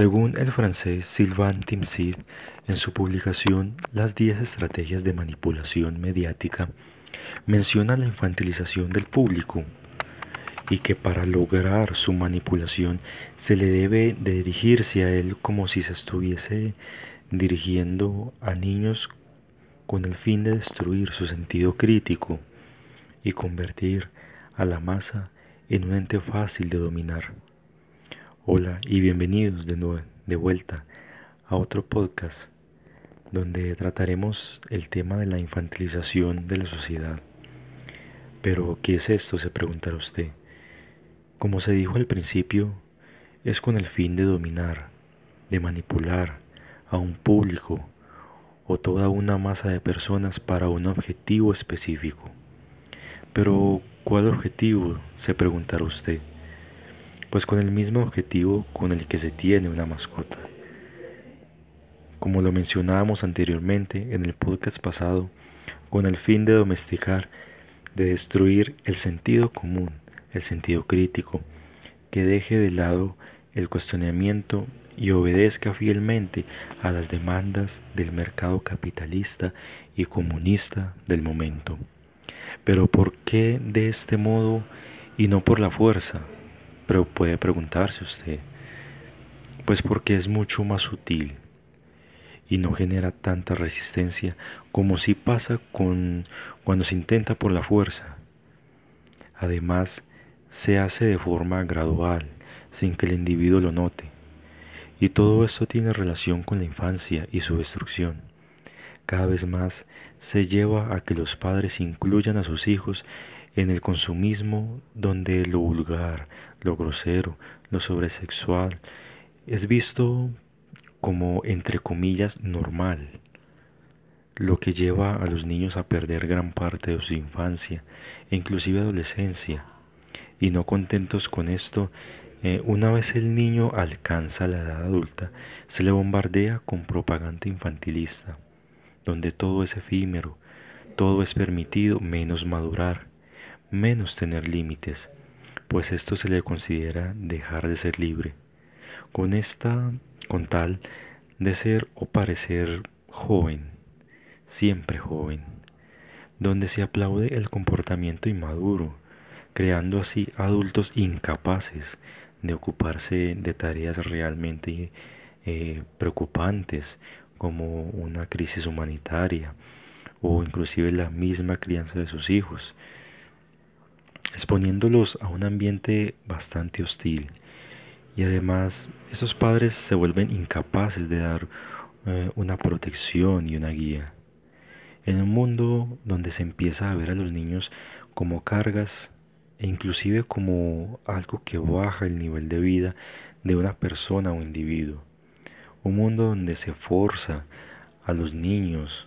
Según el francés Sylvain Timsit, en su publicación Las 10 estrategias de manipulación mediática, menciona la infantilización del público y que para lograr su manipulación se le debe de dirigirse a él como si se estuviese dirigiendo a niños con el fin de destruir su sentido crítico y convertir a la masa en un ente fácil de dominar. Hola y bienvenidos de, nuevo, de vuelta a otro podcast donde trataremos el tema de la infantilización de la sociedad. Pero, ¿qué es esto? se preguntará usted. Como se dijo al principio, es con el fin de dominar, de manipular a un público o toda una masa de personas para un objetivo específico. Pero, ¿cuál objetivo? se preguntará usted. Pues con el mismo objetivo con el que se tiene una mascota. Como lo mencionábamos anteriormente en el podcast pasado, con el fin de domesticar, de destruir el sentido común, el sentido crítico, que deje de lado el cuestionamiento y obedezca fielmente a las demandas del mercado capitalista y comunista del momento. Pero ¿por qué de este modo y no por la fuerza? Pero puede preguntarse usted. Pues porque es mucho más sutil y no genera tanta resistencia como si pasa con cuando se intenta por la fuerza. Además, se hace de forma gradual, sin que el individuo lo note. Y todo esto tiene relación con la infancia y su destrucción. Cada vez más se lleva a que los padres incluyan a sus hijos en el consumismo donde lo vulgar, lo grosero, lo sobresexual es visto como entre comillas normal, lo que lleva a los niños a perder gran parte de su infancia e inclusive adolescencia. Y no contentos con esto, eh, una vez el niño alcanza la edad adulta, se le bombardea con propaganda infantilista, donde todo es efímero, todo es permitido menos madurar, menos tener límites, pues esto se le considera dejar de ser libre. Con esta, con tal de ser o parecer joven, siempre joven, donde se aplaude el comportamiento inmaduro, creando así adultos incapaces de ocuparse de tareas realmente eh, preocupantes como una crisis humanitaria o inclusive la misma crianza de sus hijos, exponiéndolos a un ambiente bastante hostil. Y además, esos padres se vuelven incapaces de dar eh, una protección y una guía. En un mundo donde se empieza a ver a los niños como cargas e inclusive como algo que baja el nivel de vida de una persona o individuo. Un mundo donde se forza a los niños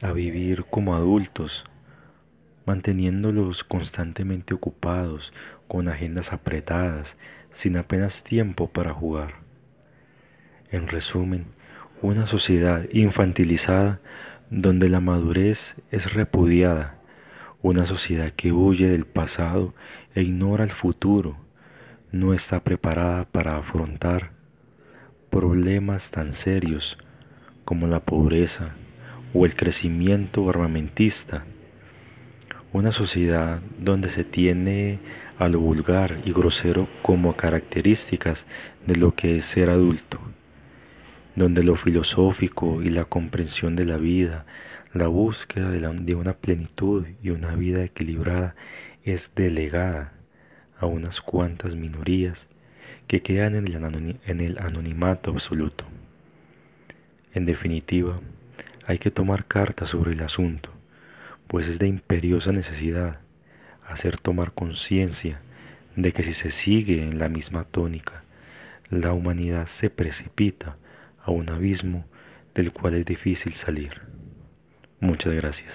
a vivir como adultos manteniéndolos constantemente ocupados, con agendas apretadas, sin apenas tiempo para jugar. En resumen, una sociedad infantilizada donde la madurez es repudiada, una sociedad que huye del pasado e ignora el futuro, no está preparada para afrontar problemas tan serios como la pobreza o el crecimiento armamentista una sociedad donde se tiene a lo vulgar y grosero como características de lo que es ser adulto, donde lo filosófico y la comprensión de la vida, la búsqueda de, una plenitud y una vida equilibrada es delegada a unas cuantas minorías que quedan en el anonimato absoluto. En definitiva, hay que tomar cartas sobre el asunto pues es de imperiosa necesidad hacer tomar conciencia de que si se sigue en la misma tónica, la humanidad se precipita a un abismo del cual es difícil salir. Muchas gracias.